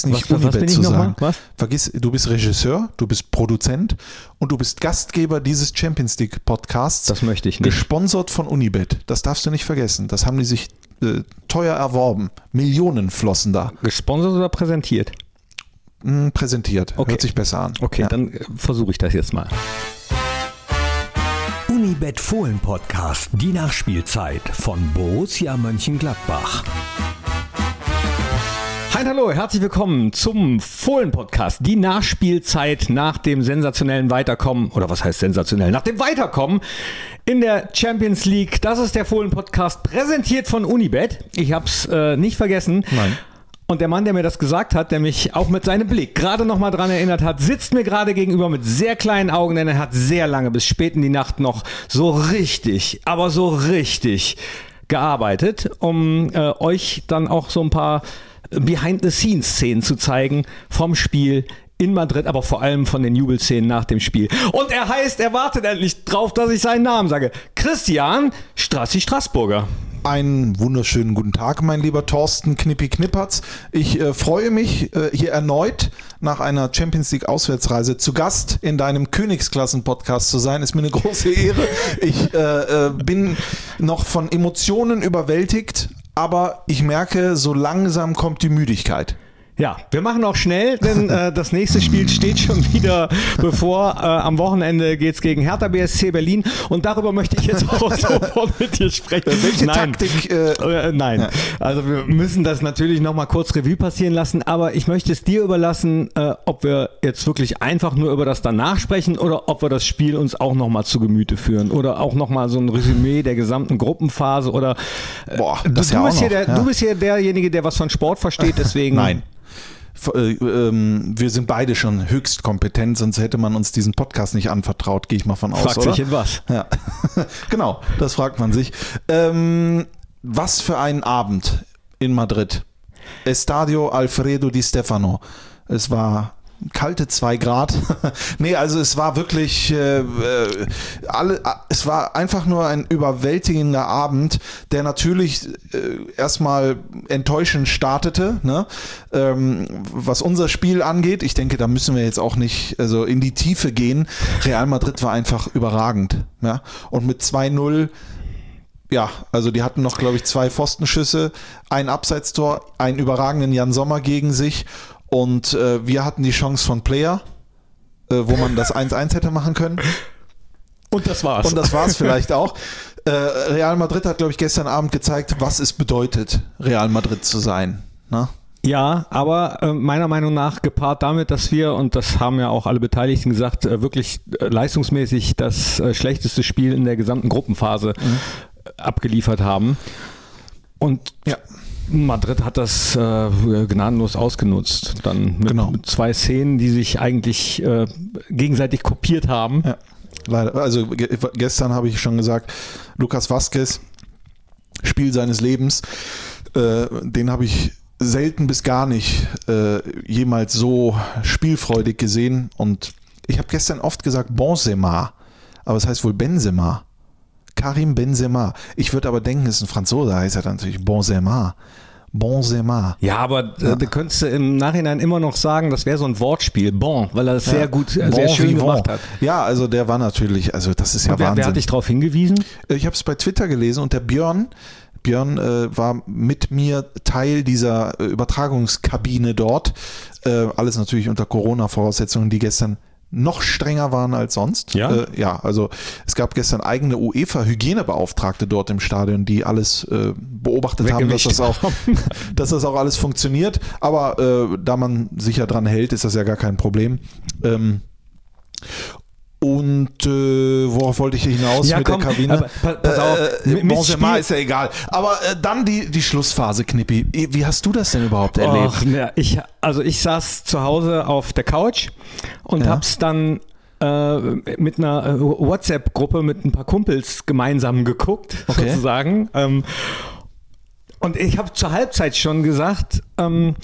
vergiss nicht Was- was Unibet bin ich zu noch sagen. mal? Was? Vergiss, du bist Regisseur, du bist Produzent und du bist Gastgeber dieses Champions League Podcasts. Das möchte ich nicht. Gesponsert von Unibet. Das darfst du nicht vergessen. Das haben die sich äh, teuer erworben. Millionen flossen da. Gesponsert oder präsentiert? Hm, präsentiert. Okay. Hört sich besser an. Okay, Ja. dann äh, versuche ich das jetzt mal. Unibet Fohlen Podcast, die Nachspielzeit von Borussia Mönchengladbach. Hi, hallo, herzlich willkommen zum Fohlen-Podcast. Die Nachspielzeit nach dem sensationellen Weiterkommen, oder was heißt sensationell? Nach dem Weiterkommen in der Champions League. Das ist der Fohlen-Podcast, präsentiert von Unibet. Ich hab's äh, nicht vergessen. Nein. Und der Mann, der mir das gesagt hat, der mich auch mit seinem Blick gerade noch mal dran erinnert hat, sitzt mir gerade gegenüber mit sehr kleinen Augen, denn er hat sehr lange bis spät in die Nacht noch so richtig, aber so richtig gearbeitet, um äh, euch dann auch so ein paar Behind-the-Scenes-Szenen zu zeigen vom Spiel in Madrid, aber vor allem von den Jubelszenen nach dem Spiel. Und er heißt, er wartet endlich drauf, dass ich seinen Namen sage. Christian Strassi Straßburger. Einen wunderschönen guten Tag, mein lieber Thorsten Knippi Knippertz. Ich äh, freue mich, äh, hier erneut nach einer Champions League Auswärtsreise zu Gast in deinem Königsklassen-Podcast zu sein. Ist mir eine große Ehre. Ich äh, äh, bin noch von Emotionen überwältigt, aber ich merke, so langsam kommt die Müdigkeit. Ja, wir machen auch schnell, denn äh, das nächste Spiel steht schon wieder bevor. Äh, am Wochenende geht's gegen Hertha BSC Berlin und darüber möchte ich jetzt auch sofort mit dir sprechen. Welche nein. Taktik? Äh, Äh, nein, also wir müssen das natürlich nochmal kurz Revue passieren lassen, aber ich möchte es dir überlassen, äh, ob wir jetzt wirklich einfach nur über das danach sprechen oder ob wir das Spiel uns auch nochmal zu Gemüte führen oder auch nochmal so ein Resümee der gesamten Gruppenphase oder äh, Boah, du, das du, ja auch bist hier noch, der, ja. du bist hier derjenige, der was von Sport versteht, deswegen Nein. Äh, ähm, wir sind beide schon höchst kompetent, sonst hätte man uns diesen Podcast nicht anvertraut, gehe ich mal von aus. fragt oder? sich in was. Ja, genau, das fragt man sich. Ähm, was für ein Abend in Madrid. Estadio Alfredo Di Stefano. Es war kalte zwei Grad. nee, also es war wirklich äh, äh, alle, es war einfach nur ein überwältigender Abend, der natürlich äh, erstmal enttäuschend startete, ne? ähm, was unser Spiel angeht. Ich denke, da müssen wir jetzt auch nicht also in die Tiefe gehen. Real Madrid war einfach überragend. Ja? Und mit 2-0 ja, also die hatten noch, glaube ich, zwei Pfostenschüsse, ein Abseitstor, einen überragenden Jan Sommer gegen sich und äh, wir hatten die Chance von Player, äh, wo man das 1-1 hätte machen können. Und das war's. Und das war es vielleicht auch. Äh, Real Madrid hat, glaube ich, gestern Abend gezeigt, was es bedeutet, Real Madrid zu sein. Ne? Ja, aber äh, meiner Meinung nach gepaart damit, dass wir, und das haben ja auch alle Beteiligten gesagt, äh, wirklich äh, leistungsmäßig das äh, schlechteste Spiel in der gesamten Gruppenphase äh, abgeliefert haben. Und Ja. Madrid hat das äh, gnadenlos ausgenutzt. Dann mit, Genau. mit zwei Szenen, die sich eigentlich äh, gegenseitig kopiert haben. Ja, leider. Also ge gestern habe ich schon gesagt, Lukas Vazquez, Spiel seines Lebens, äh, den habe ich selten bis gar nicht äh, jemals so spielfreudig gesehen. Und ich habe gestern oft gesagt Benzema, aber es heißt wohl Benzema. Karim Benzema. Ich würde aber denken, es ist ein Franzose, heißt er dann natürlich Benzema. Benzema. Ja, aber äh, du könntest im Nachhinein immer noch sagen, das wäre so ein Wortspiel. Bon, weil er es sehr gut, äh, sehr Bon schön vivant. gemacht hat. Ja, also der war natürlich, also das ist ja Und wer, Wahnsinn. wer hat dich darauf hingewiesen? Ich habe es bei Twitter gelesen und der Björn, Björn äh, war mit mir Teil dieser äh, Übertragungskabine dort. Äh, alles natürlich unter Corona-Voraussetzungen, die gestern noch strenger waren als sonst. Ja? Äh, ja, also es gab gestern eigene UEFA-Hygienebeauftragte dort im Stadion, die alles äh, beobachtet haben, dass das, auch, dass das auch alles funktioniert. Aber äh, da man sich ja dran hält, ist das ja gar kein Problem. Ähm, und äh, worauf wollte ich hinaus Ja, mit komm, der Kabine? aber pa- pass auf, äh, Benzema ist ja egal. Aber äh, dann die, die Schlussphase, Knippi. Wie hast du das denn überhaupt erlebt? Och, ne, ich, also ich saß zu Hause auf der Couch und Ja. hab's dann äh, mit einer äh, WhatsApp-Gruppe mit ein paar Kumpels gemeinsam geguckt, Okay. sozusagen. Ähm, und ich habe zur Halbzeit schon gesagt, ähm,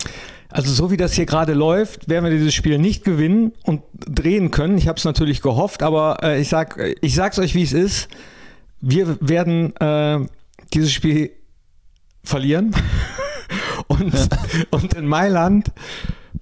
also so wie das hier gerade läuft, werden wir dieses Spiel nicht gewinnen und drehen können. Ich habe es natürlich gehofft, aber äh, ich sag, ich sag's euch, wie es ist. Wir werden äh, dieses Spiel verlieren und, und in Mailand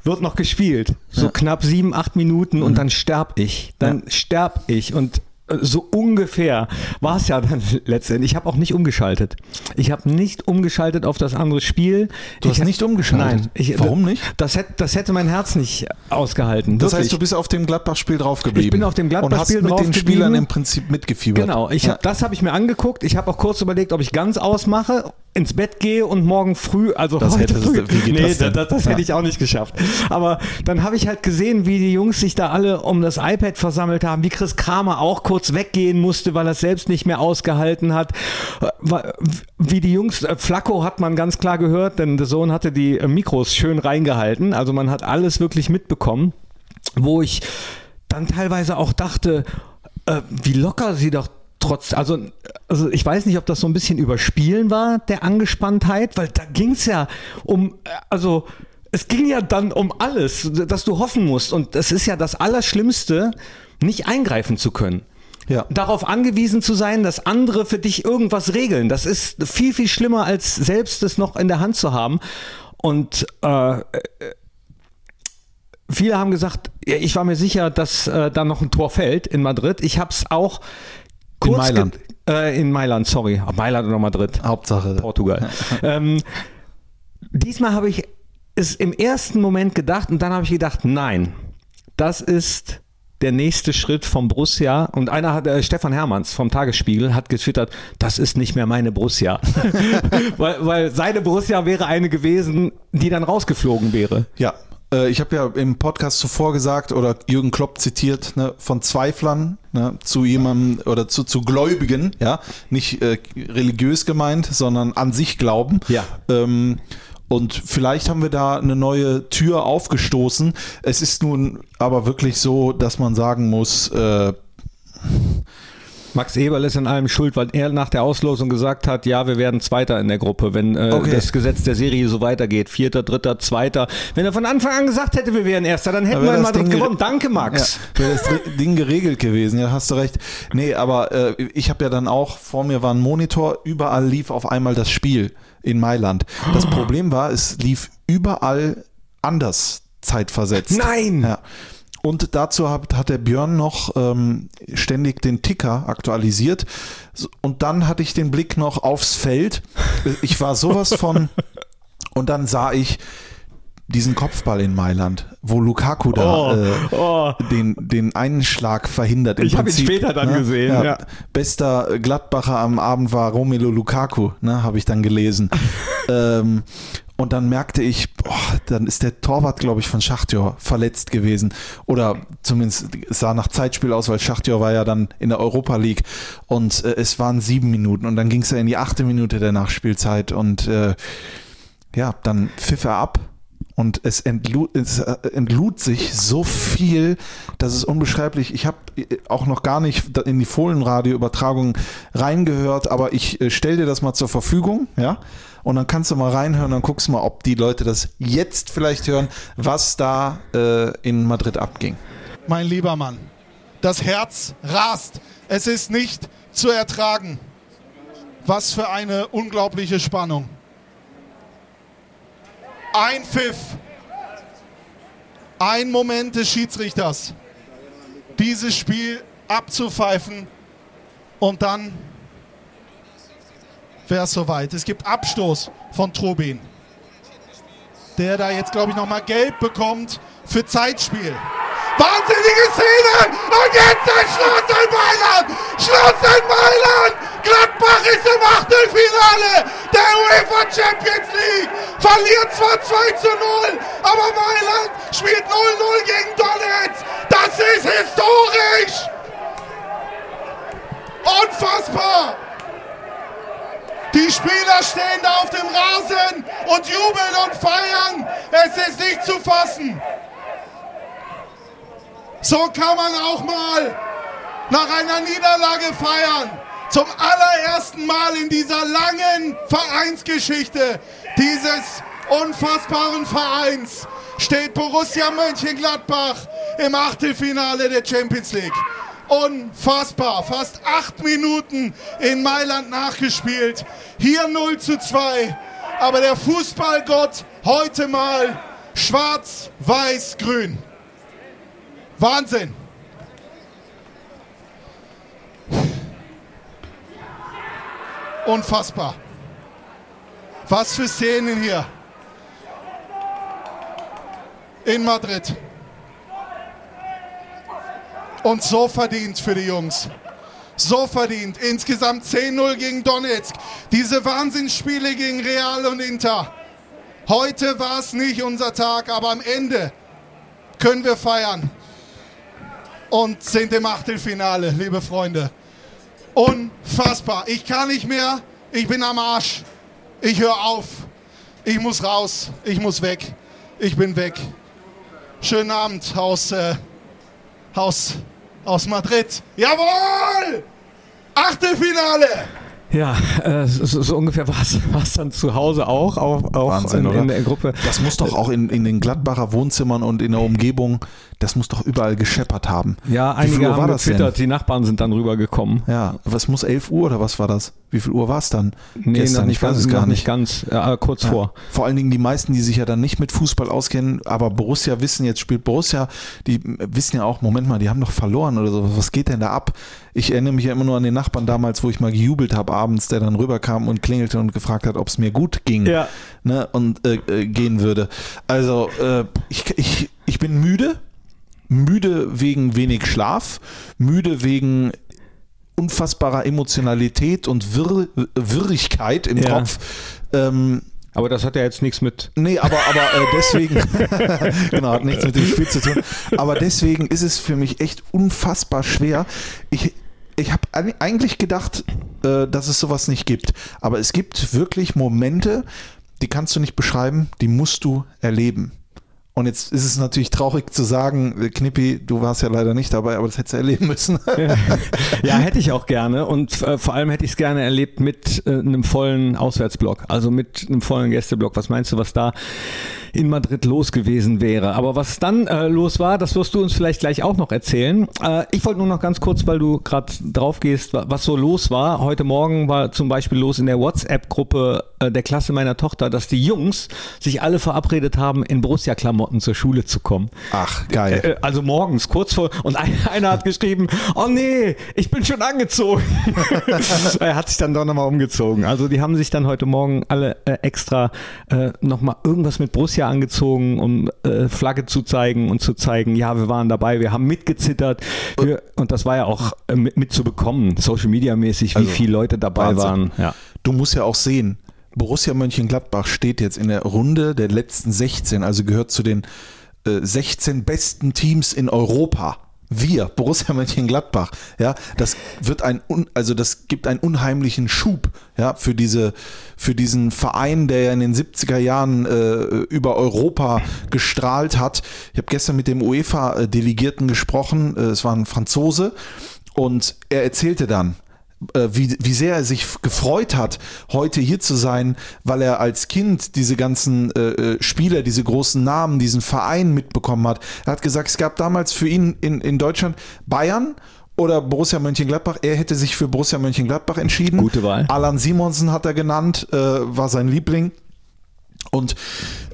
wird noch gespielt. So knapp sieben, acht Minuten und dann sterb ich. Dann sterb ich. Und so ungefähr war es ja dann letztendlich. Ich habe auch nicht umgeschaltet. Ich habe nicht umgeschaltet auf das andere Spiel. Du hast ich, nicht umgeschaltet? Nein. Ich, Warum nicht? Das hätte, das hätte mein Herz nicht ausgehalten. Das wirklich. heißt, du bist auf dem Gladbach-Spiel draufgeblieben. Ich bin auf dem Gladbach-Spiel Und hast mit den. Spielern im Prinzip mitgefiebert. Genau, ich hab, das habe ich mir angeguckt. Ich habe auch kurz überlegt, ob ich ganz ausmache, ins Bett gehe und morgen früh, also Das heute früh, geht nee, das das, das Ja. hätte ich auch nicht geschafft. Aber dann habe ich halt gesehen, wie die Jungs sich da alle um das iPad versammelt haben, wie Chris Kramer auch kurz weggehen musste, weil er es selbst nicht mehr ausgehalten hat. Äh, Wie die Jungs, äh, Flacco hat man ganz klar gehört, denn der Sohn hatte die äh, Mikros schön reingehalten. Also man hat alles wirklich mitbekommen, wo ich dann teilweise auch dachte, wie locker sie doch trotz, also, also ich weiß nicht, ob das so ein bisschen überspielen war, der Angespanntheit, weil da ging es ja um, äh, also es ging ja dann um alles, dass du hoffen musst. Und es ist ja das Allerschlimmste, nicht eingreifen zu können. Ja. Darauf angewiesen zu sein, dass andere für dich irgendwas regeln. Das ist viel, viel schlimmer, als selbst es noch in der Hand zu haben. Und äh, Viele haben gesagt, ich war mir sicher, dass äh, da noch ein Tor fällt in Madrid. Ich habe es auch kurz Mailand. Äh, in Mailand, sorry. Mailand oder Madrid. Hauptsache. Portugal. ähm, diesmal habe ich es im ersten Moment gedacht und dann habe ich gedacht, nein, das ist der nächste Schritt vom Borussia. Und einer hat, äh, Stefan Hermanns vom Tagesspiegel hat getwittert, das ist nicht mehr meine Borussia. weil, weil seine Borussia wäre eine gewesen, die dann rausgeflogen wäre. Ja, ich habe ja im Podcast zuvor gesagt oder Jürgen Klopp zitiert, ne, von Zweiflern ne, zu jemandem oder zu, zu Gläubigen, ja, nicht äh, religiös gemeint, sondern an sich glauben. Ja. Ähm, und vielleicht haben wir da eine neue Tür aufgestoßen. Es ist nun aber wirklich so, dass man sagen muss, äh, Max Eberl ist in allem schuld, weil er nach der Auslosung gesagt hat, ja, wir werden Zweiter in der Gruppe, wenn äh, Okay. das Gesetz der Serie so weitergeht. Vierter, Dritter, Zweiter. Wenn er von Anfang an gesagt hätte, wir wären Erster, dann hätten wir in Madrid gewonnen. Danke, Max. Ja, wäre das Ding geregelt gewesen, ja, hast du recht. Nee, aber äh, ich habe ja dann auch, vor mir war ein Monitor, überall lief auf einmal das Spiel in Mailand. Das Problem war, es lief überall anders zeitversetzt. Nein! Ja. Und dazu hat, hat der Björn noch ähm, ständig den Ticker aktualisiert. Und dann hatte ich den Blick noch aufs Feld. Ich war sowas von. Und dann sah ich diesen Kopfball in Mailand, wo Lukaku da Oh, äh, oh. Den, den Einschlag verhindert. Im Ich hab ihn später dann gesehen, ja. Bester Gladbacher am Abend war Romelu Lukaku, ne, habe ich dann gelesen. ähm, und dann merkte ich, boah, dann ist der Torwart, glaube ich, von Schachtjor verletzt gewesen. Oder zumindest es sah nach Zeitspiel aus, weil Schachtjor war ja dann in der Europa League. Und äh, es waren sieben Minuten. Und dann ging es ja in die achte Minute der Nachspielzeit. Und äh, ja, dann pfiff er ab. Und es entlud, es äh, entlud sich so viel, das ist unbeschreiblich. Ich habe auch noch gar nicht in die Fohlenradio-Übertragung reingehört, aber ich äh, stell dir das mal zur Verfügung, ja. Und dann kannst du mal reinhören, dann guckst du mal, ob die Leute das jetzt vielleicht hören, was da äh, in Madrid abging. mein lieber Mann. Das Herz rast. Es ist nicht zu ertragen. Was für eine unglaubliche Spannung. Ein Pfiff. Ein Moment des Schiedsrichters. Dieses Spiel abzupfeifen und dann wäre es soweit. Es gibt Abstoß von Trubin. Der da jetzt, glaube ich, nochmal gelb bekommt für Zeitspiel. Wahnsinnige Szene! Und jetzt ein Schluss in Mailand! Schluss in Mailand! Gladbach ist im Achtelfinale der UEFA Champions League! Verliert zwar 2 zu 0, aber Mailand spielt 0-0 gegen Donetsk! Das ist historisch! Unfassbar! Die Spieler stehen da auf dem Rasen und jubeln und feiern. Es ist nicht zu fassen. So kann man auch mal nach einer Niederlage feiern. Zum allerersten Mal in dieser langen Vereinsgeschichte dieses unfassbaren Vereins steht Borussia Mönchengladbach im Achtelfinale der Champions League. Unfassbar. Fast acht Minuten in Mailand nachgespielt. Hier 0 zu 2. Aber der Fußballgott heute mal Schwarz, Weiß, Grün. Wahnsinn. Unfassbar. Was für Szenen hier. In Madrid. Und so verdient für die Jungs. So verdient. Insgesamt 10-0 gegen Donetsk. Diese Wahnsinnsspiele gegen Real und Inter. Heute war es nicht unser Tag, aber am Ende können wir feiern. Und sind im Achtelfinale, liebe Freunde. Unfassbar. Ich kann nicht mehr. Ich bin am Arsch. Ich höre auf. Ich muss raus. Ich muss weg. Ich bin weg. Schönen Abend aus, äh, aus, aus Madrid. Jawohl! Achtelfinale! Ja, äh, so, so ungefähr war es dann zu Hause auch, auch, auch Wahnsinn, in, in der Gruppe. Das muss doch auch in, in den Gladbacher Wohnzimmern und in der Umgebung, das muss doch überall gescheppert haben. Ja, Wie einige Uhr haben war das denn? getwittert, die Nachbarn sind dann rübergekommen. Ja, was muss 11 Uhr oder was war das? Wie viel Uhr war es dann? Nee, Gestern, ich weiß ganz, es gar noch nicht. ganz, äh, kurz Ja. vor. Vor allen Dingen die meisten, die sich ja dann nicht mit Fußball auskennen, aber Borussia wissen, jetzt spielt Borussia, die wissen ja auch, Moment mal, die haben doch verloren oder so. Was geht denn da ab? Ich erinnere mich ja immer nur an den Nachbarn damals, wo ich mal gejubelt habe abends, der dann rüberkam und klingelte und gefragt hat, ob es mir gut ging Ja. ne, und äh, äh, gehen würde. Also äh, ich, ich, ich bin müde, müde wegen wenig Schlaf, müde wegen unfassbarer Emotionalität und Wirr Wirrigkeit im Ja. Kopf. Ähm, Aber das hat ja jetzt nichts mit. Nee, aber, aber äh, deswegen, genau, hat nichts mit dem Spiel zu tun. Aber deswegen ist es für mich echt unfassbar schwer. Ich, ich habe eigentlich gedacht, äh, dass es sowas nicht gibt. Aber es gibt wirklich Momente, die kannst du nicht beschreiben, die musst du erleben. Und jetzt ist es natürlich traurig zu sagen, äh, Knippi, du warst ja leider nicht dabei, aber das hättest du erleben müssen. Ja, hätte ich auch gerne. Und äh, vor allem hätte ich es gerne erlebt mit äh, einem vollen Auswärtsblock, also mit einem vollen Gästeblock. Was meinst du, was da in Madrid los gewesen wäre? Aber was dann äh, los war, das wirst du uns vielleicht gleich auch noch erzählen. Äh, ich wollte nur noch ganz kurz, weil du gerade drauf gehst, wa- was so los war. Heute Morgen war zum Beispiel los in der WhatsApp-Gruppe äh, der Klasse meiner Tochter, dass die Jungs sich alle verabredet haben, in Borussia-Klamotten zur Schule zu kommen. Ach, geil. Äh, Also morgens, kurz vor, und ein, einer hat geschrieben, oh nee, ich bin schon angezogen. er hat sich dann doch nochmal umgezogen. Also die haben sich dann heute Morgen alle äh, extra äh, nochmal irgendwas mit Borussia angezogen, um äh, Flagge zu zeigen und zu zeigen, ja, wir waren dabei, wir haben mitgezittert. Wir, und das war ja auch äh, mit, mitzubekommen, Social Media mäßig, wie Also, viele Leute dabei Wahnsinn. waren. Ja. Du musst ja auch sehen, Borussia Mönchengladbach steht jetzt in der Runde der letzten 16, also gehört zu den äh, 16 besten Teams in Europa. Wir, Borussia Mönchengladbach, ja, das wird ein, also das gibt einen unheimlichen Schub, ja, für diese, für diesen Verein, der ja in den 70er Jahren äh, über Europa gestrahlt hat. Ich habe gestern mit dem UEFA-Delegierten gesprochen, äh, es war ein Franzose, und er erzählte dann, wie, wie sehr er sich gefreut hat, heute hier zu sein, weil er als Kind diese ganzen äh, äh, Spieler, diese großen Namen, diesen Verein mitbekommen hat. Er hat gesagt, es gab damals für ihn in, in Deutschland Bayern oder Borussia Mönchengladbach. Er hätte sich für Borussia Mönchengladbach entschieden. Gute Wahl. Alan Simonsen hat er genannt, äh, war sein Liebling. Und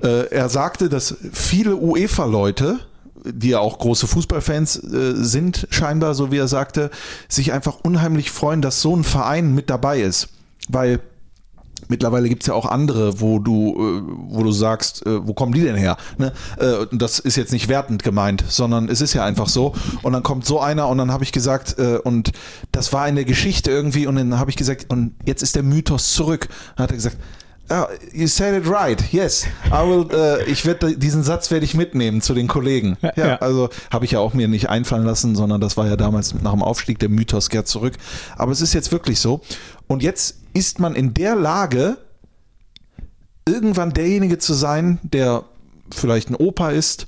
äh, er sagte, dass viele UEFA-Leute, die ja auch große Fußballfans äh, sind, scheinbar, so wie er sagte, sich einfach unheimlich freuen, dass so ein Verein mit dabei ist. Weil mittlerweile gibt es ja auch andere, wo du, äh, wo du sagst, äh, wo kommen die denn her? Ne? Äh, das ist jetzt nicht wertend gemeint, sondern es ist ja einfach so. Und dann kommt so einer und dann habe ich gesagt, und das war in der Geschichte irgendwie, und dann habe ich gesagt, und jetzt ist der Mythos zurück. Dann hat er gesagt, Ah, you said it right. Yes, I will. Äh, ich werde diesen Satz werde ich mitnehmen zu den Kollegen. Ja, Ja. also habe ich ja auch mir nicht einfallen lassen, sondern das war ja damals nach dem Aufstieg der Mythos kehrt zurück. Aber es ist jetzt wirklich so. Und jetzt ist man in der Lage, irgendwann derjenige zu sein, der vielleicht ein Opa ist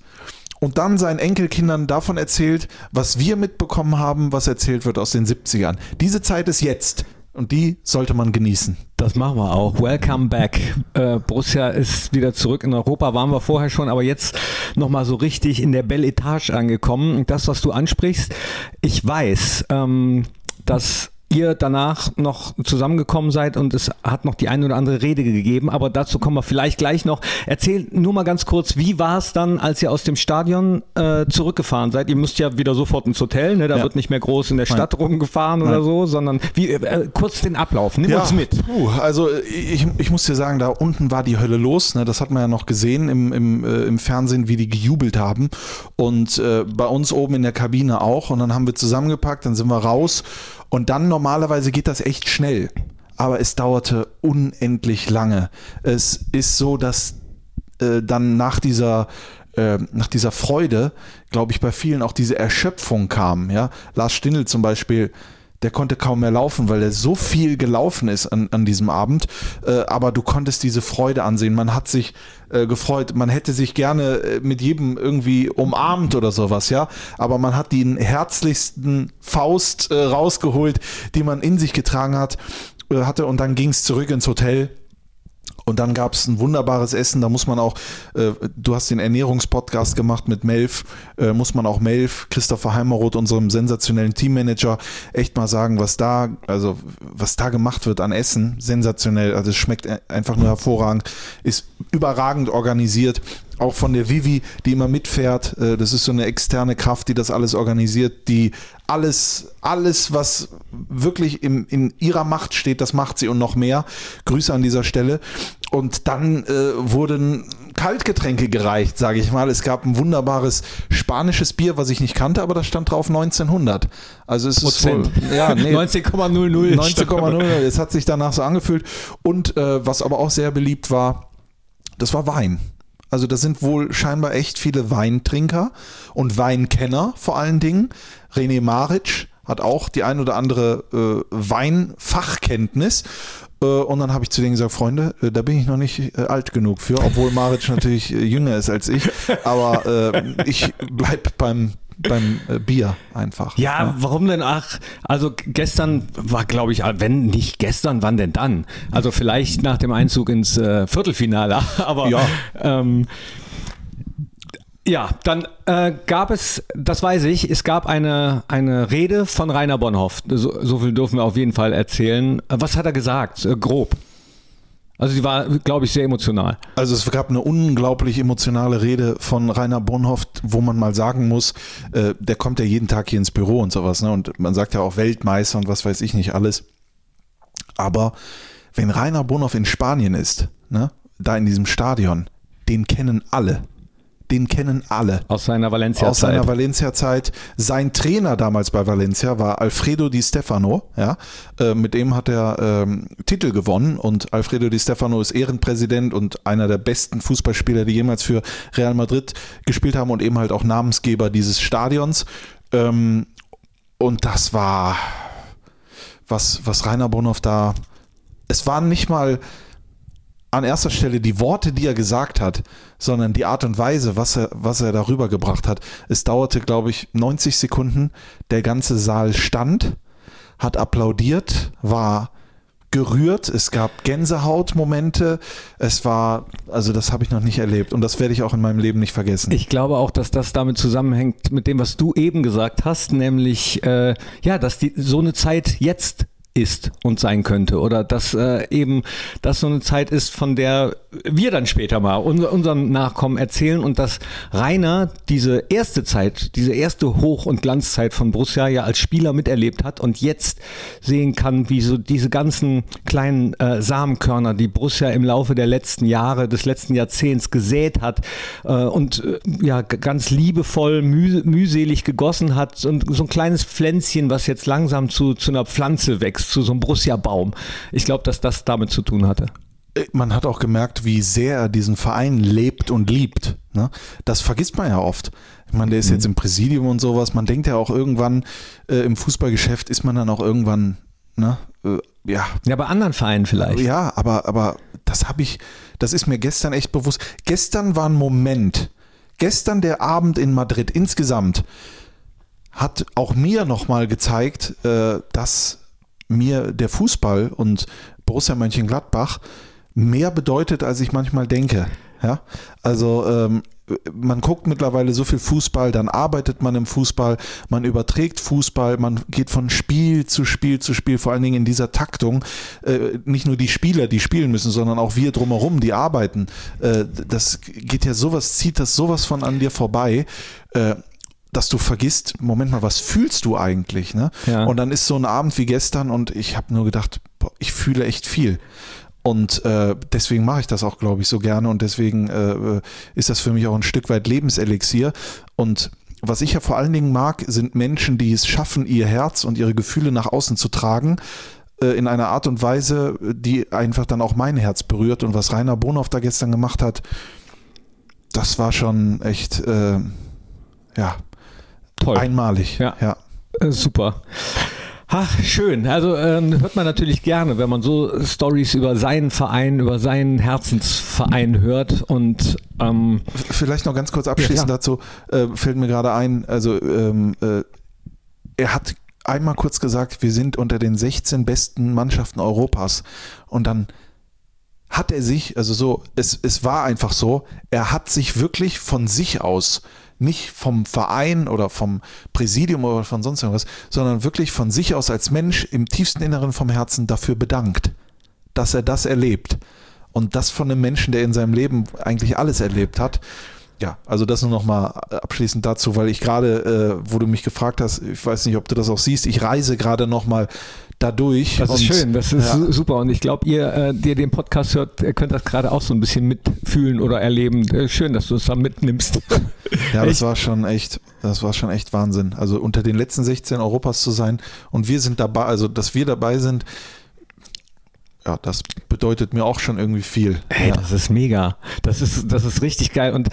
und dann seinen Enkelkindern davon erzählt, was wir mitbekommen haben, was erzählt wird aus den 70ern. Diese Zeit ist jetzt und die sollte man genießen. Das machen wir auch. Welcome back. Äh, Borussia ist wieder zurück in Europa. Waren wir vorher schon, aber jetzt nochmal so richtig in der Belle Etage angekommen. Und das, was du ansprichst, ich weiß, ähm, dass ihr danach noch zusammengekommen seid und es hat noch die eine oder andere Rede gegeben, aber dazu kommen wir vielleicht gleich noch. Erzähl nur mal ganz kurz, wie war es dann, als ihr aus dem Stadion äh, zurückgefahren seid? Ihr müsst ja wieder sofort ins Hotel, ne? da Ja. wird nicht mehr groß in der Stadt rumgefahren oder so, sondern wie, äh, kurz den Ablauf, nimm uns mit. Puh, also ich, ich muss dir sagen, da unten war die Hölle los. Ne? Das hat man ja noch gesehen im, im, äh, im Fernsehen, wie die gejubelt haben. Und äh, bei uns oben in der Kabine auch. Und dann haben wir zusammengepackt, dann sind wir raus. Und dann normalerweise geht das echt schnell. Aber es dauerte unendlich lange. Es ist so, dass äh, dann nach dieser äh, nach dieser Freude, glaube ich, bei vielen auch diese Erschöpfung kam. Ja? Lars Stindl zum Beispiel, der konnte kaum mehr laufen, weil er so viel gelaufen ist an, an diesem Abend. Äh, aber du konntest diese Freude ansehen. Man hat sich äh, gefreut. Man hätte sich gerne äh, mit jedem irgendwie umarmt oder sowas, ja. Aber man hat den herzlichsten Faust äh, rausgeholt, die man in sich getragen hat, äh, hatte. Und dann ging es zurück ins Hotel. Und dann gab es ein wunderbares Essen, da muss man auch, äh, du hast den Ernährungspodcast gemacht mit Melf, äh, muss man auch Melf, Christopher Heimeroth, unserem sensationellen Teammanager, echt mal sagen, was da, also was da gemacht wird an Essen, sensationell, also es schmeckt e- einfach nur hervorragend, ist überragend organisiert, auch von der Vivi, die immer mitfährt, äh, das ist so eine externe Kraft, die das alles organisiert, die alles, alles, was wirklich im, in ihrer Macht steht, das macht sie und noch mehr. Grüße an dieser Stelle. Und dann äh, wurden Kaltgetränke gereicht, sage ich mal. Es gab ein wunderbares spanisches Bier, was ich nicht kannte, aber da stand drauf 1900. Also es ist wohl, ja, nee, 19,00. 19,0. Es hat sich danach so angefühlt. Und äh, was aber auch sehr beliebt war, das war Wein. Also da sind wohl scheinbar echt viele Weintrinker und Weinkenner vor allen Dingen. René Maric hat auch die ein oder andere äh, Weinfachkenntnis. Äh, und dann habe ich zu denen gesagt, Freunde, äh, da bin ich noch nicht äh, alt genug für, obwohl Maric natürlich jünger ist als ich. Aber ich bleib beim, beim äh, Bier einfach. Ja, warum denn? Ach, also gestern war, glaube ich, wenn nicht gestern, wann denn dann? Also vielleicht nach dem Einzug ins äh, Viertelfinale, aber Ja. ähm, ja, dann äh, gab es, das weiß ich, es gab eine, eine Rede von Rainer Bonhoff. So, so viel dürfen wir auf jeden Fall erzählen. Äh, Was hat er gesagt? Äh, grob. Also die war, glaube ich, sehr emotional. Also es gab eine unglaublich emotionale Rede von Rainer Bonhoff, wo man mal sagen muss, äh, der kommt ja jeden Tag hier ins Büro und sowas, ne? Und man sagt ja auch Weltmeister und was weiß ich nicht alles. Aber wenn Rainer Bonhoff in Spanien ist, ne, da in diesem Stadion, den kennen alle. Den kennen alle. Aus seiner Valencia-Zeit. Aus seiner Valencia-Zeit. Sein Trainer damals bei Valencia war Alfredo Di Stefano. Ja, äh, mit dem hat er ähm, Titel gewonnen und Alfredo Di Stefano ist Ehrenpräsident und einer der besten Fußballspieler, die jemals für Real Madrid gespielt haben und eben halt auch Namensgeber dieses Stadions. Ähm, und das war was, was Rainer Bonhoff da. Es waren nicht mal an erster Stelle die Worte, die er gesagt hat, sondern die Art und Weise, was er, was er darüber gebracht hat. Es dauerte, glaube ich, 90 Sekunden. Der ganze Saal stand, hat applaudiert, war gerührt. Es gab Gänsehautmomente. Es war, also das habe ich noch nicht erlebt und das werde ich auch in meinem Leben nicht vergessen. Ich glaube auch, dass das damit zusammenhängt mit dem, was du eben gesagt hast, nämlich äh, ja, dass die so eine Zeit jetzt ist und sein könnte. Oder dass äh, eben das so eine Zeit ist, von der wir dann später mal unser, unseren Nachkommen erzählen und dass Rainer diese erste Zeit, diese erste Hoch- und Glanzzeit von Borussia ja als Spieler miterlebt hat und jetzt sehen kann, wie so diese ganzen kleinen äh, Samenkörner, die Borussia im Laufe der letzten Jahre, des letzten Jahrzehnts gesät hat äh, und äh, ja ganz liebevoll, müh mühselig gegossen hat und so ein kleines Pflänzchen, was jetzt langsam zu, zu einer Pflanze wächst, zu so einem Borussia-Baum. Ich glaube, dass das damit zu tun hatte. man hat auch gemerkt, wie sehr er diesen Verein lebt und liebt. Ne? Das vergisst man ja oft. Ich meine, der ist jetzt im Präsidium und sowas. Man denkt ja auch irgendwann, äh, im Fußballgeschäft ist man dann auch irgendwann, ne? Äh, ja, Ja, bei anderen Vereinen vielleicht. ja, aber, aber das habe ich, das ist mir gestern echt bewusst. Gestern war ein Moment, gestern der Abend in Madrid insgesamt hat auch mir nochmal gezeigt, äh, dass mir der Fußball und Borussia Mönchengladbach mehr bedeutet, als ich manchmal denke. Ja, also ähm, man guckt mittlerweile so viel Fußball, dann arbeitet man im Fußball, man überträgt Fußball, man geht von Spiel zu Spiel zu Spiel, vor allen Dingen in dieser Taktung. Äh, nicht nur die Spieler, die spielen müssen, sondern auch wir drumherum, die arbeiten. Äh, das geht ja sowas, zieht das sowas von an dir vorbei. Äh, dass du vergisst, Moment mal, was fühlst du eigentlich? Ne? Ja. Und dann ist so ein Abend wie gestern und ich habe nur gedacht, boah, ich fühle echt viel. Und äh, deswegen mache ich das auch, glaube ich, so gerne und deswegen äh, ist das für mich auch ein Stück weit Lebenselixier. Und was ich ja vor allen Dingen mag, sind Menschen, die es schaffen, ihr Herz und ihre Gefühle nach außen zu tragen äh, in einer Art und Weise, die einfach dann auch mein Herz berührt. Und was Rainer Bonhoff da gestern gemacht hat, das war schon echt, äh, ja, Toll. einmalig. Ja. ja. Äh, super. Ach, schön. Also ähm, hört man natürlich gerne, wenn man so Stories über seinen Verein, über seinen Herzensverein hört. Und ähm, Vielleicht noch ganz kurz abschließend Ja, dazu, äh, fällt mir gerade ein, also ähm, äh, er hat einmal kurz gesagt, wir sind unter den 16 besten Mannschaften Europas und dann hat er sich, also so, es, es war einfach so, er hat sich wirklich von sich aus, nicht vom Verein oder vom Präsidium oder von sonst irgendwas, sondern wirklich von sich aus als Mensch im tiefsten Inneren vom Herzen dafür bedankt, dass er das erlebt. Und das von einem Menschen, der in seinem Leben eigentlich alles erlebt hat. Ja, also das nur nochmal abschließend dazu, weil ich gerade, äh, wo du mich gefragt hast, ich weiß nicht, ob du das auch siehst, ich reise gerade nochmal dadurch. das ist schön, das ist ja. su- super. Und ich glaube, ihr, äh, der den Podcast hört, ihr könnt das gerade auch so ein bisschen mitfühlen oder erleben. Äh, schön, dass du es da mitnimmst. Ja, das war schon echt, das war schon echt Wahnsinn. Also unter den letzten 16 Europas zu sein und wir sind dabei, also dass wir dabei sind, ja, das bedeutet mir auch schon irgendwie viel. Hey, ja. das ist mega. Das ist, das ist richtig geil. Und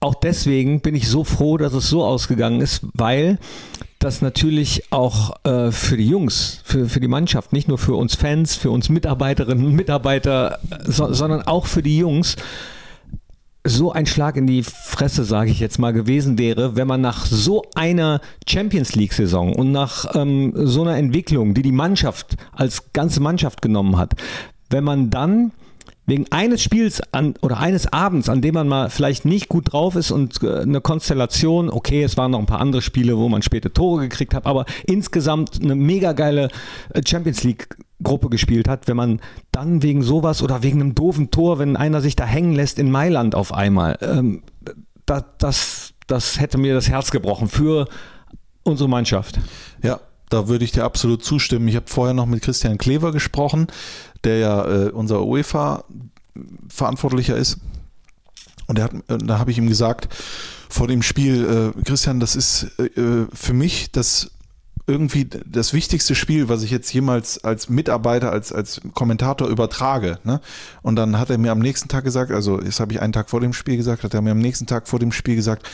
auch deswegen bin ich so froh, dass es so ausgegangen ist, weil das natürlich auch äh, für die Jungs, für, für die Mannschaft, nicht nur für uns Fans, für uns Mitarbeiterinnen und Mitarbeiter, äh, so, sondern auch für die Jungs so ein Schlag in die Fresse, sage ich jetzt mal, gewesen wäre, wenn man nach so einer Champions League-Saison und nach ähm, so einer Entwicklung, die die Mannschaft als ganze Mannschaft genommen hat, wenn man dann wegen eines Spiels an, oder eines Abends, an dem man mal vielleicht nicht gut drauf ist und äh, eine Konstellation, okay, es waren noch ein paar andere Spiele, wo man späte Tore gekriegt hat, aber insgesamt eine mega geile äh, Champions League Gruppe gespielt hat, wenn man dann wegen sowas oder wegen einem doofen Tor, wenn einer sich da hängen lässt in Mailand auf einmal, ähm, da, das, das hätte mir das Herz gebrochen für unsere Mannschaft. Ja, da würde ich dir absolut zustimmen. Ich habe vorher noch mit Christian Klever gesprochen, der ja äh, unser UEFA-Verantwortlicher ist. Und hat, äh, da habe ich ihm gesagt, vor dem Spiel, äh, Christian, das ist äh, für mich das irgendwie das wichtigste Spiel, was ich jetzt jemals als Mitarbeiter, als, als Kommentator übertrage. Ne? Und dann hat er mir am nächsten Tag gesagt, also das habe ich einen Tag vor dem Spiel gesagt, hat er mir am nächsten Tag vor dem Spiel gesagt,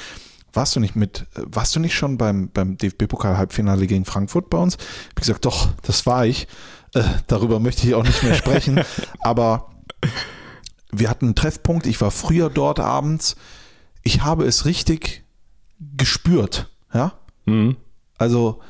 warst du nicht mit, warst du nicht schon beim, beim DFB-Pokal-Halbfinale gegen Frankfurt bei uns? Ich habe gesagt, doch, das war ich. Äh, darüber möchte ich auch nicht mehr sprechen. Aber wir hatten einen Treffpunkt, ich war früher dort abends. Ich habe es richtig gespürt. Ja? Also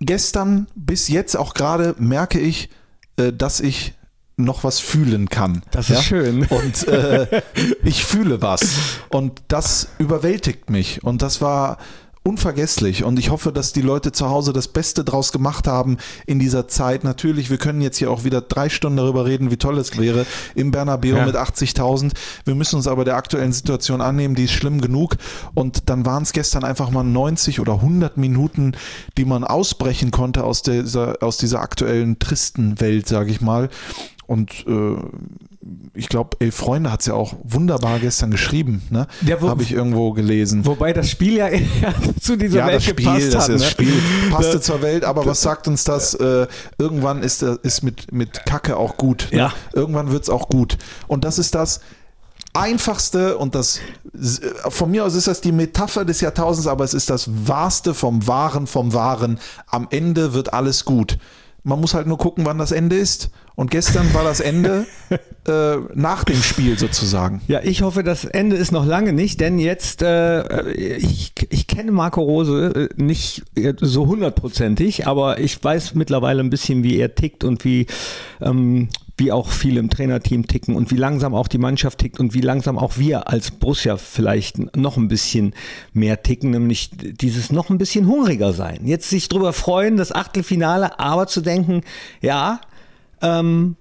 gestern bis jetzt auch gerade merke ich, äh, dass ich noch was fühlen kann. Das ist schön. Und äh, ich fühle was. Und das überwältigt mich. Und das war unvergesslich. Und ich hoffe, dass die Leute zu Hause das Beste draus gemacht haben in dieser Zeit. Natürlich, wir können jetzt hier auch wieder drei Stunden darüber reden, wie toll es wäre im Bernabeu Ja. mit 80.000. Wir müssen uns aber der aktuellen Situation annehmen, die ist schlimm genug. Und dann waren es gestern einfach mal 90 oder 100 Minuten, die man ausbrechen konnte aus dieser, aus dieser aktuellen tristen Welt, sage ich mal. Und äh, ich glaube, Elf Freunde hat es ja auch wunderbar gestern geschrieben, ne? Ja, Habe ich irgendwo gelesen. Wobei das Spiel ja zu dieser ja, Welt das Spiel, gepasst das, hat. das ne? Spiel passte zur Welt, aber was sagt uns das? Äh, irgendwann ist, das- ist mit, mit Kacke auch gut. Ne? Ja. Irgendwann wird es auch gut. Und das ist das einfachste und das von mir aus ist das die Metapher des Jahrtausends, aber es ist das Wahrste vom Wahren vom Wahren. Am Ende wird alles gut. Man muss halt nur gucken, wann das Ende ist. Und gestern war das Ende äh, nach dem Spiel sozusagen. Ja, ich hoffe, das Ende ist noch lange nicht, denn jetzt, äh, ich, ich kenne Marco Rose äh, nicht so hundertprozentig, aber ich weiß mittlerweile ein bisschen, wie er tickt und wie, ähm, wie wie auch viele im Trainerteam ticken und wie langsam auch die Mannschaft tickt und wie langsam auch wir als Borussia vielleicht noch ein bisschen mehr ticken, nämlich dieses noch ein bisschen hungriger sein. Jetzt sich drüber freuen, das Achtelfinale, aber zu denken, ja, ähm,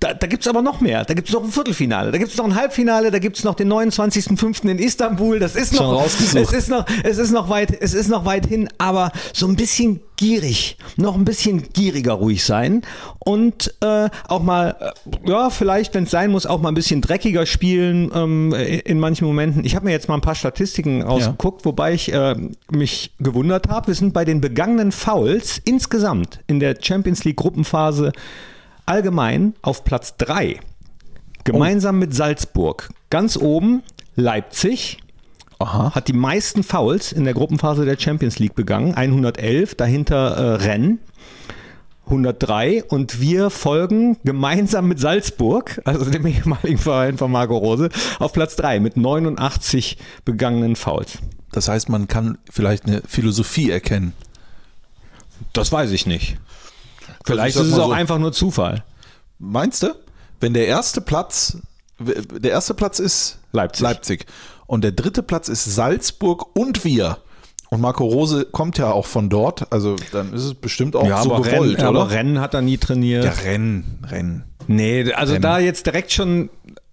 da, da gibt es aber noch mehr. Da gibt es noch ein Viertelfinale, da gibt es noch ein Halbfinale, da gibt es noch den 29.05. in Istanbul. Das ist Schon noch, es ist noch, es ist noch weit, es ist noch weit hin, aber so ein bisschen gierig, noch ein bisschen gieriger ruhig sein und äh, auch mal, äh, ja, vielleicht, wenn es sein muss, auch mal ein bisschen dreckiger spielen ähm, in manchen Momenten. Ich habe mir jetzt mal ein paar Statistiken rausgeguckt, wobei ich äh, mich gewundert habe. Wir sind bei den begangenen Fouls insgesamt in der Champions League Gruppenphase allgemein auf Platz 3. Gemeinsam mit Salzburg. Ganz oben Leipzig Aha. hat die meisten Fouls in der Gruppenphase der Champions League begangen. 111, dahinter äh, Rennes. 103 und wir folgen gemeinsam mit Salzburg, also dem ehemaligen Verein von Marco Rose, auf Platz 3 mit 89 begangenen Fouls. Das heißt, man kann vielleicht eine Philosophie erkennen. Das weiß ich nicht. Vielleicht ist es auch so. einfach nur Zufall. Meinst du? Wenn der erste Platz, der erste Platz ist Leipzig. Leipzig und der dritte Platz ist Salzburg und wir. Und Marco Rose kommt ja auch von dort, also dann ist es bestimmt auch so aber, gewollt, Rennen, aber? Rennen hat er nie trainiert. Ja, Rennen, Rennen. Nee, also Rennen. da jetzt direkt schon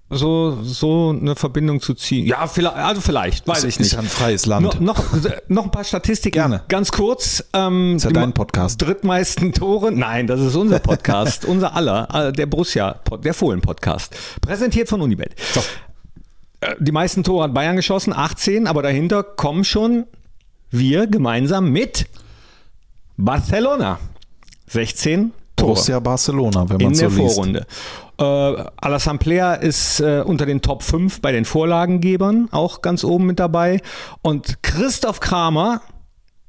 so, so eine Verbindung zu ziehen. Ja, vielleicht, also vielleicht, weiß Ist- ich nicht. Ist ein freies Land. No, noch, noch ein paar Statistiken. Gerne. Ganz kurz. Ähm, Ist ja dein Podcast. Drittmeisten Tore. Nein, das ist unser Podcast. unser aller. äh, Der Borussia, der Fohlen-Podcast. Präsentiert von Unibet. Äh, Die meisten Tore hat Bayern geschossen, 18, aber dahinter kommen schon wir gemeinsam mit Barcelona. 16 Tore Borussia Barcelona, wenn in man so der liest. Äh, Alassane Player ist äh, unter den Top 5 bei den Vorlagengebern, auch ganz oben mit dabei. Und Christoph Kramer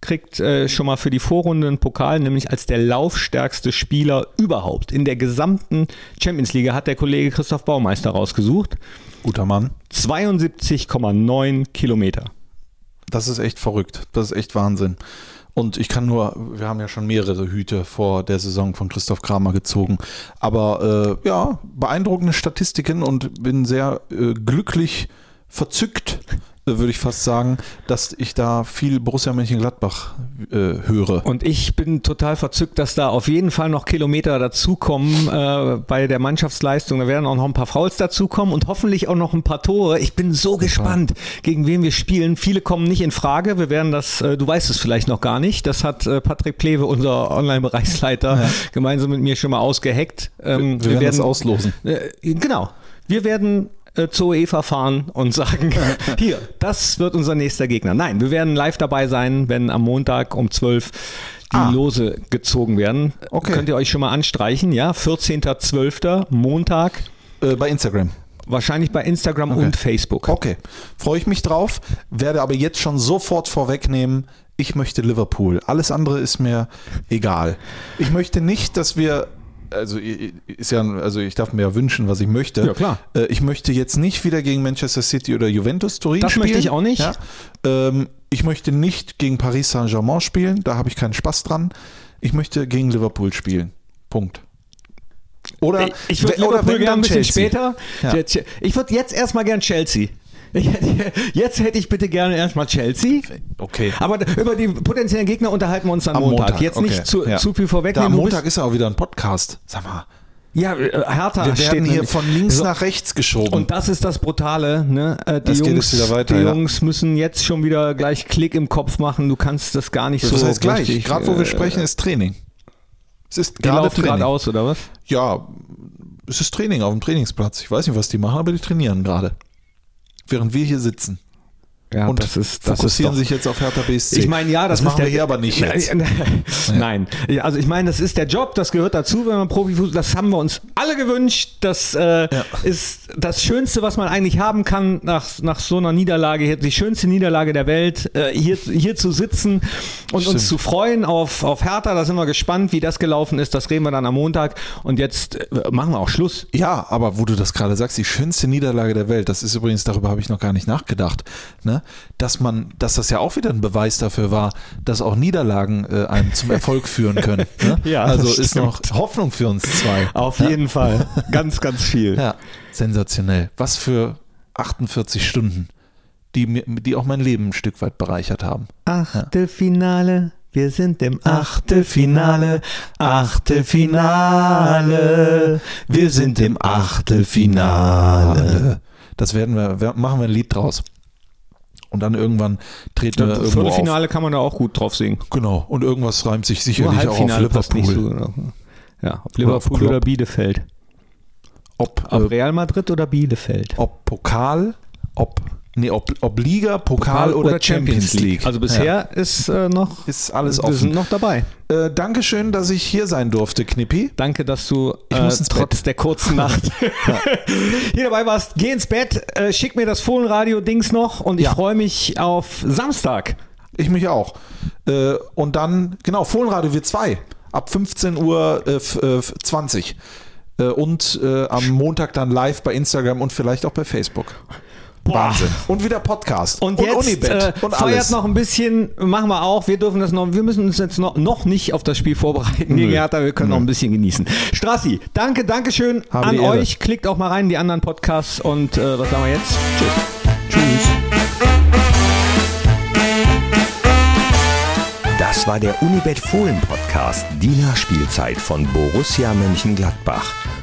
kriegt äh, schon mal für die Vorrunde einen Pokal, nämlich als der laufstärkste Spieler überhaupt. In der gesamten Champions League hat der Kollege Christoph Baumeister rausgesucht. Guter Mann. 72,9 Kilometer. Das ist echt verrückt. Das ist echt Wahnsinn. Und ich kann nur, wir haben ja schon mehrere Hüte vor der Saison von Christoph Kramer gezogen. Aber äh, ja, beeindruckende Statistiken und bin sehr äh, glücklich verzückt, würde ich fast sagen, dass ich da viel Borussia Mönchengladbach äh, höre. Und ich bin total verzückt, dass da auf jeden Fall noch Kilometer dazukommen äh, bei der Mannschaftsleistung. Da werden auch noch ein paar Fouls dazukommen und hoffentlich auch noch ein paar Tore. Ich bin so gespannt, gegen wen wir spielen. Viele kommen nicht in Frage. Wir werden das, äh, du weißt es vielleicht noch gar nicht. Das hat äh, Patrick Plewe, unser Online-Bereichsleiter, gemeinsam mit mir schon mal ausgeheckt. Ähm, wir werden das auslosen. äh, genau. Wir werden zur UEFA fahren und sagen, hier, das wird unser nächster Gegner. Nein, wir werden live dabei sein, wenn am Montag um 12 die Ah. Lose gezogen werden. Okay. Könnt ihr euch schon mal anstreichen, ja? 14.12. Montag, Äh, bei Instagram. wahrscheinlich bei Instagram und Facebook. Okay, freue ich mich drauf, werde aber jetzt schon sofort vorwegnehmen, ich möchte Liverpool. Alles andere ist mir egal. Ich möchte nicht, dass wir, also ist ja, also ich darf mir ja wünschen, was ich möchte. Ja, klar. Äh, Ich möchte jetzt nicht wieder gegen Manchester City oder Juventus Turin Das spielen. möchte ich auch nicht. Ja. Ähm, ich möchte nicht gegen Paris Saint-Germain spielen, da habe ich keinen Spaß dran. Ich möchte gegen Liverpool spielen. Punkt. Oder, Ich würde Liverpool gerne ein bisschen Chelsea. später. Ja. Ich würde jetzt erstmal gern Chelsea. Jetzt hätte ich bitte gerne erstmal Chelsea. Okay. Aber über die potenziellen Gegner unterhalten wir uns am, Am Montag. Montag, Jetzt okay. nicht zu, Ja. zu viel vorwegnehmen. am Montag ist ja auch wieder ein Podcast. Sag mal. Ja, äh, Hertha Wir werden hier nämlich- von links nach rechts geschoben. Und das ist das Brutale. Ne? Äh, Die, Das Jungs, weiter, die ja. Jungs müssen jetzt schon wieder gleich Klick im Kopf machen. Du kannst das gar nicht so das heißt gleich, gerade wo wir äh, sprechen, ist Training. Es ist Die laufen gerade aus, oder was? Ja, es ist Training auf dem Trainingsplatz. Ich weiß nicht, was die machen, aber die trainieren gerade. Während wir hier sitzen. Ja, und das ist, das fokussieren ist doch, sich jetzt auf Hertha BSC. Ich meine, ja, das, das machen der, wir hier aber nicht jetzt. Nein, Ja, also ich meine, das ist der Job, das gehört dazu, wenn man Profifußball, das haben wir uns alle gewünscht. Das äh, Ja. ist das Schönste, was man eigentlich haben kann nach, nach so einer Niederlage, hier, die schönste Niederlage der Welt, äh, hier, hier zu sitzen und Stimmt. uns zu freuen auf, auf Hertha. Da sind wir gespannt, wie das gelaufen ist. Das reden wir dann am Montag. Und jetzt äh, machen wir auch Schluss. Ja, aber wo du das gerade sagst, die schönste Niederlage der Welt, das ist übrigens, darüber habe ich noch gar nicht nachgedacht. Ne? Ne, dass man, dass das ja auch wieder ein Beweis dafür war, dass auch Niederlagen äh, einem zum Erfolg führen können. Ne? Ja, also ist stimmt. noch Hoffnung für uns zwei. Auf jeden Fall. Ganz, ganz viel. Ja, sensationell. Was für 48 Stunden, die, mir, die auch mein Leben ein Stück weit bereichert haben. Achtelfinale. Wir sind im Achtelfinale, Achtelfinale. Wir sind im Achtelfinale. Das werden wir, wir- machen wir ein Lied draus. Und dann irgendwann treten wir Das irgendwo auf. Viertelfinale kann man da auch gut drauf singen. Genau. Und irgendwas reimt sich sicherlich auch auf Liverpool. so. Ja, ob Oder auf Liverpool Klopp. oder Bielefeld. Ob, Ob äh, Real Madrid oder Bielefeld. ob Pokal, ob, nee, ob, ob Liga, Pokal, oder, Champions League. Also bisher ist äh, noch Ist alles wir sind offen. noch dabei. Äh, Dankeschön, dass ich hier sein durfte, Knippi. Danke, dass du äh, trotz der kurzen Nacht hier dabei warst. Geh ins Bett, äh, schick mir das Fohlenradio-Dings noch und ich Ja. freue mich auf Samstag. Ich mich auch. Äh, und dann, genau, Fohlenradio wir zwei. Ab 15 Uhr äh, f- äh, f- 20. Äh, und am Montag dann live bei Instagram und vielleicht auch bei Facebook. Wahnsinn. Und wieder Podcast. Und, jetzt Unibet. äh, und feiert alles. noch ein bisschen, machen wir auch. Wir dürfen das noch, wir müssen uns jetzt noch, noch nicht auf das Spiel vorbereiten gegen Hertha. Wir können noch ein bisschen genießen. Strassi, danke, danke schön Habe an euch. Klickt auch mal rein in die anderen Podcasts und äh, was sagen wir jetzt? Tschüss. Tschüss. Das war der Unibet Fohlen Podcast, die Nachspielzeit von Borussia Mönchengladbach.